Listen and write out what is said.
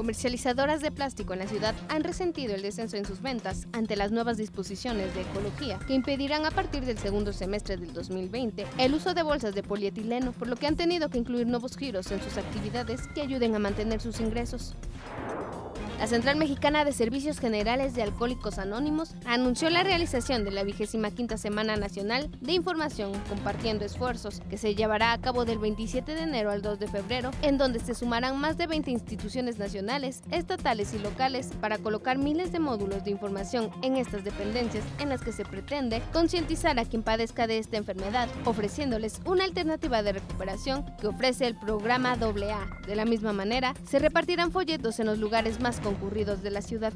Comercializadoras de plástico en la ciudad han resentido el descenso en sus ventas ante las nuevas disposiciones de ecología que impedirán a partir del segundo semestre del 2020 el uso de bolsas de polietileno, por lo que han tenido que incluir nuevos giros en sus actividades que ayuden a mantener sus ingresos. La Central Mexicana de Servicios Generales de Alcohólicos Anónimos anunció la realización de la vigésima quinta Semana Nacional de Información Compartiendo Esfuerzos, que se llevará a cabo del 27 de enero al 2 de febrero, en donde se sumarán más de 20 instituciones nacionales, estatales y locales para colocar miles de módulos de información en estas dependencias en las que se pretende concientizar a quien padezca de esta enfermedad, ofreciéndoles una alternativa de recuperación que ofrece el programa AA. De la misma manera, se repartirán folletos en los lugares más concurridos de la ciudad.